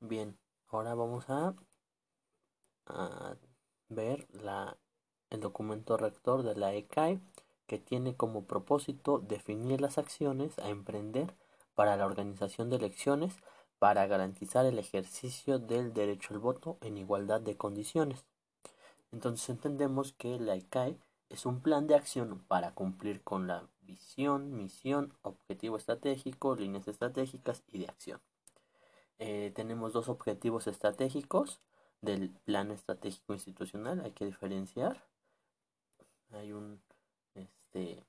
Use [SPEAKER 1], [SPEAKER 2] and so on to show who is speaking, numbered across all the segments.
[SPEAKER 1] Bien, ahora vamos a, ver la, el documento rector de la ECAE que tiene como propósito definir las acciones a emprender para la organización de elecciones para garantizar el ejercicio del derecho al voto en igualdad de condiciones. Entonces entendemos que la ECAE es un plan de acción para cumplir con la visión, misión, objetivo estratégico, líneas estratégicas y de acción. Eh, tenemos dos objetivos estratégicos del plan estratégico institucional, hay que diferenciar. Hay un este,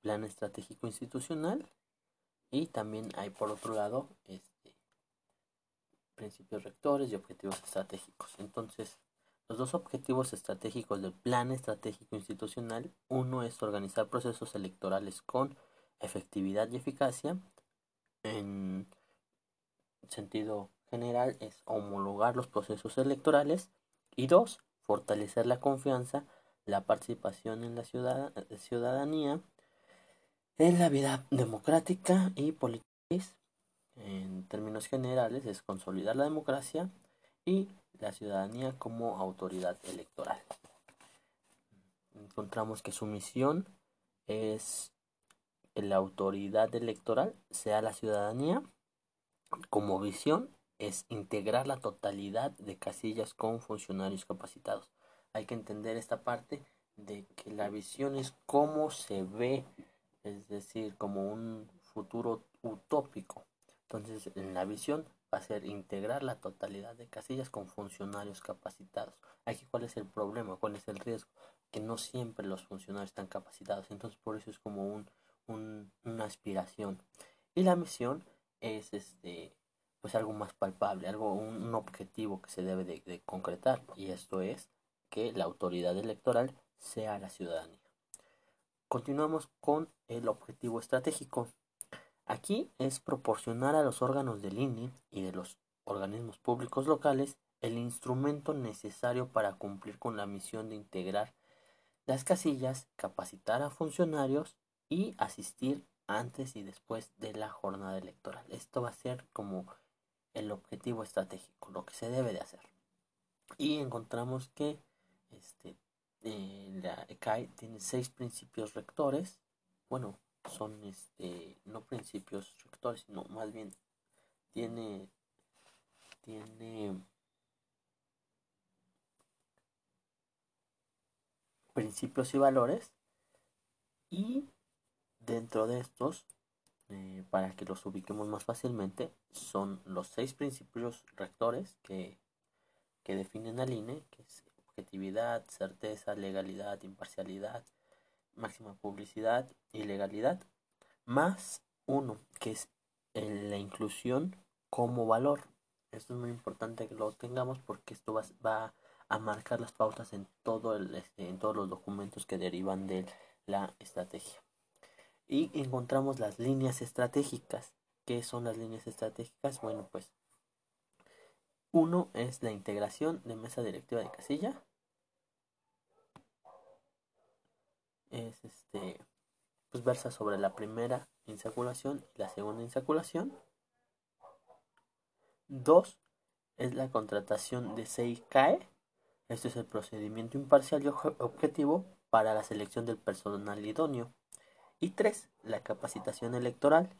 [SPEAKER 1] plan estratégico institucional y también hay por otro lado este, principios rectores y objetivos estratégicos. Entonces, los dos objetivos estratégicos del plan estratégico institucional, uno es organizar procesos electorales con efectividad y eficacia. En sentido general es homologar los procesos electorales y dos, fortalecer la confianza, la participación en la ciudadanía en la vida democrática y política. En términos generales es consolidar la democracia y la ciudadanía como autoridad electoral. Encontramos que su misión es que la autoridad electoral sea la ciudadanía. Como visión es integrar la totalidad de casillas con funcionarios capacitados. Hay que entender esta parte de que la visión es cómo se ve, es decir, como un futuro utópico. Entonces, en la visión va a ser integrar la totalidad de casillas con funcionarios capacitados. Aquí, ¿cuál es el problema? ¿Cuál es el riesgo? Que no siempre los funcionarios están capacitados. Entonces, por eso es como un, una aspiración. Y la misión es este pues algo más palpable, algo un, objetivo que se debe de, concretar y esto es que la autoridad electoral sea la ciudadanía. Continuamos con el objetivo estratégico. Aquí es proporcionar a los órganos del INE y de los organismos públicos locales el instrumento necesario para cumplir con la misión de integrar las casillas, capacitar a funcionarios y asistir antes y después de la jornada electoral. Esto va a ser como el objetivo estratégico, lo que se debe de hacer. Y encontramos que este, eh, la ECAI tiene seis principios rectores. Bueno, son este no principios rectores, sino más bien tiene tiene principios y valores y dentro de estos eh, para que los ubiquemos más fácilmente son los seis principios rectores que, que definen al INE que es objetividad, certeza, legalidad, imparcialidad, máxima publicidad y legalidad, más uno, que es la inclusión como valor. Esto es muy importante que lo tengamos porque esto va, a marcar las pautas este, en todos los documentos que derivan de la estrategia. Y encontramos las líneas estratégicas. ¿Qué son las líneas estratégicas? Bueno, pues uno es la integración de mesa directiva de casilla. es este pues versa sobre la primera insaculación y la segunda insaculación. Dos es la contratación de CAE. Este es el procedimiento imparcial y objetivo para la selección del personal idóneo. Y tres, la capacitación electoral.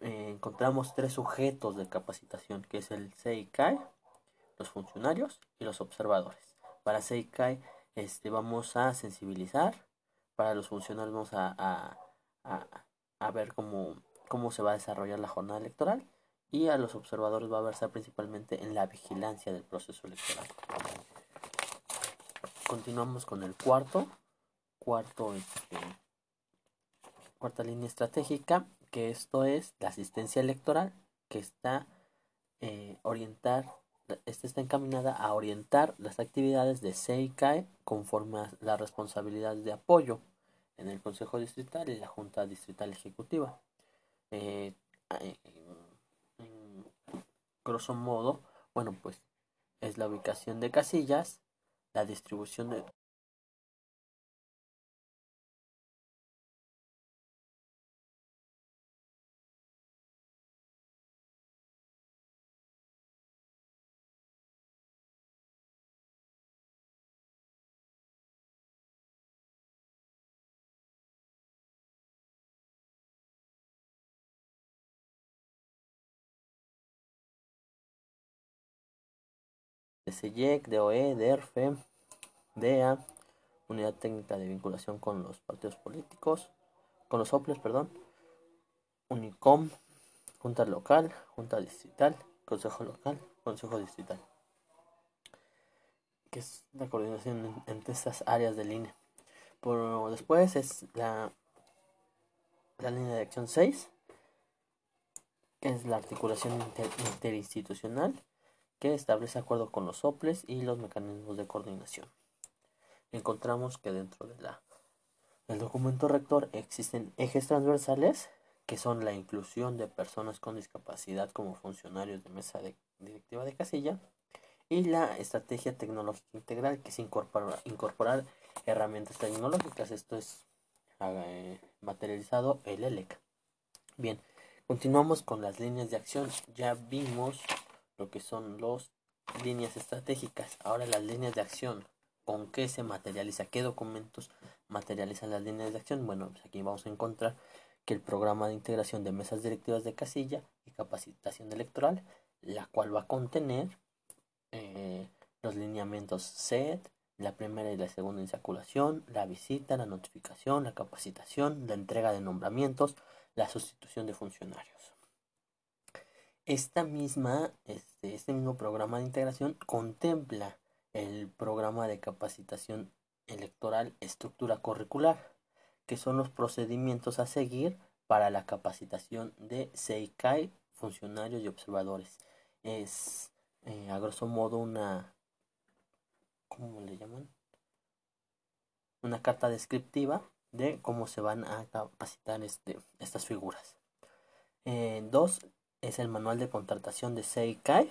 [SPEAKER 1] Eh, encontramos tres sujetos de capacitación, que es el CAE, los funcionarios y los observadores. Para CAE este, vamos a sensibilizar, para los funcionarios vamos a, a, ver cómo, cómo se va a desarrollar la jornada electoral y a los observadores va a verse principalmente en la vigilancia del proceso electoral. Continuamos con el cuarto, cuarto, este, cuarta línea estratégica, que esto es la asistencia electoral, que está eh, orientar esta está encaminada a orientar las actividades de CICAE conforme a las responsabilidades de apoyo en el Consejo Distrital y la Junta Distrital Ejecutiva. Eh, en, grosso modo, bueno, pues es la ubicación de casillas, la distribución de de CEYEC, DOE, DERFE, DEA, Unidad Técnica de Vinculación con los Partidos Políticos, con los OPLES, perdón, UNICOM, Junta Local, Junta Distrital, Consejo Local, Consejo Distrital. Que es la coordinación entre estas áreas de línea. Por, después es la, la línea de acción 6, que es la articulación interinstitucional, que establece acuerdo con los OPLES y los mecanismos de coordinación. Encontramos que dentro de la, del documento rector existen ejes transversales que son la inclusión de personas con discapacidad como funcionarios de mesa directiva de casilla y la estrategia tecnológica integral que es incorporar, incorporar herramientas tecnológicas. Esto es eh, materializado el ELEC. Bien, continuamos con las líneas de acción. Ya vimos lo que son las líneas estratégicas. Ahora las líneas de acción. ¿Con qué se materializa? ¿Qué documentos materializan las líneas de acción? Bueno, pues aquí vamos a encontrar que el programa de integración de mesas directivas de casilla y capacitación electoral, la cual va a contener eh, los lineamientos SED, la primera y la segunda insaculación, la visita, la notificación, la capacitación, la entrega de nombramientos, la sustitución de funcionarios. Esta misma, este, este mismo programa de integración contempla el programa de capacitación electoral estructura curricular que son los procedimientos a seguir para la capacitación de SEICAI, funcionarios y observadores. Es eh, a grosso modo una, ¿cómo le llaman? Una carta descriptiva de cómo se van a capacitar este, estas figuras. Eh, dos es el manual de contratación de SEICAI.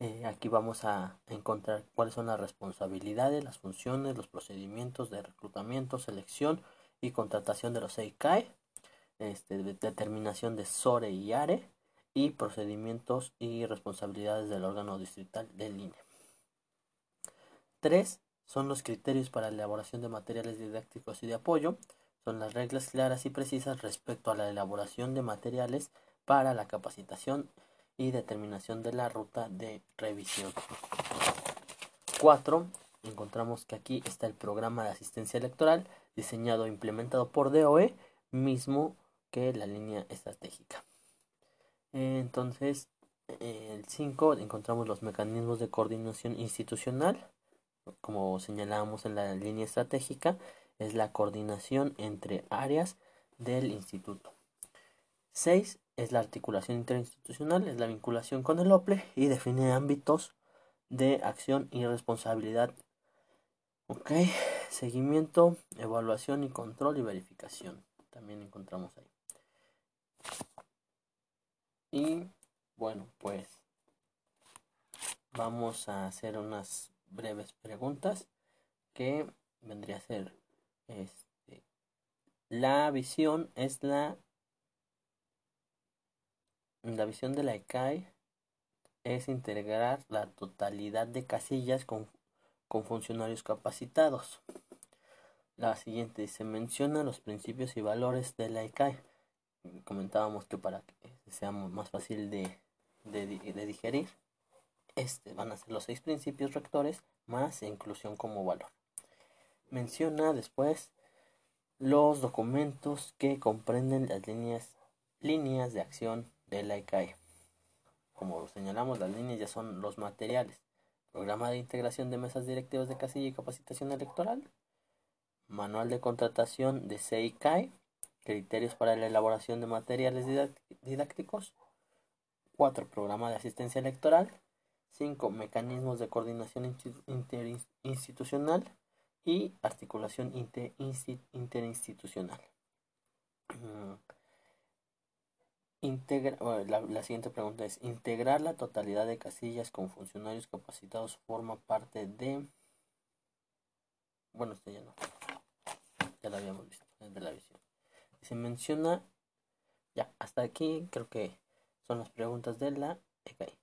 [SPEAKER 1] Eh, aquí vamos a encontrar cuáles son las responsabilidades, las funciones, los procedimientos de reclutamiento, selección, y contratación de los EICAE, este, determinación de SORE y ARE y procedimientos y responsabilidades del órgano distrital del INE. Tres son los criterios para la elaboración de materiales didácticos y de apoyo. Son las reglas claras y precisas respecto a la elaboración de materiales para la capacitación y determinación de la ruta de revisión. 4. Encontramos que aquí está el programa de asistencia electoral diseñado e implementado por DOE, mismo que la línea estratégica. Entonces, el 5 encontramos los mecanismos de coordinación institucional, como señalábamos en la línea estratégica, es la coordinación entre áreas del instituto. 6 es la articulación interinstitucional, es la vinculación con el OPLE y define ámbitos de acción y responsabilidad Ok, seguimiento, evaluación y control y verificación. También encontramos ahí. Y bueno, pues vamos a hacer unas breves preguntas que vendría a ser este, la visión es la la visión de la ECAI es integrar la totalidad de casillas con con funcionarios capacitados. La siguiente se menciona los principios y valores de la ICAE. Comentábamos que para que sea más fácil de, de, digerir, este van a ser los seis principios rectores más inclusión como valor. Menciona después los documentos que comprenden las líneas, líneas de acción de la ICAE. Como señalamos, las líneas ya son los materiales. Programa de integración de mesas directivas de casilla y capacitación electoral. Manual de contratación de CICAE. Criterios para la elaboración de materiales didácticos. 4. Programa de asistencia electoral. 5. Mecanismos de coordinación interinstitucional y articulación interinstitucional. Integra, la, siguiente pregunta es, ¿integrar la totalidad de casillas con funcionarios capacitados forma parte de... Bueno, este ya no. Ya lo habíamos visto, es de la visión. Se menciona... Ya, hasta aquí creo que son las preguntas de la ECAI.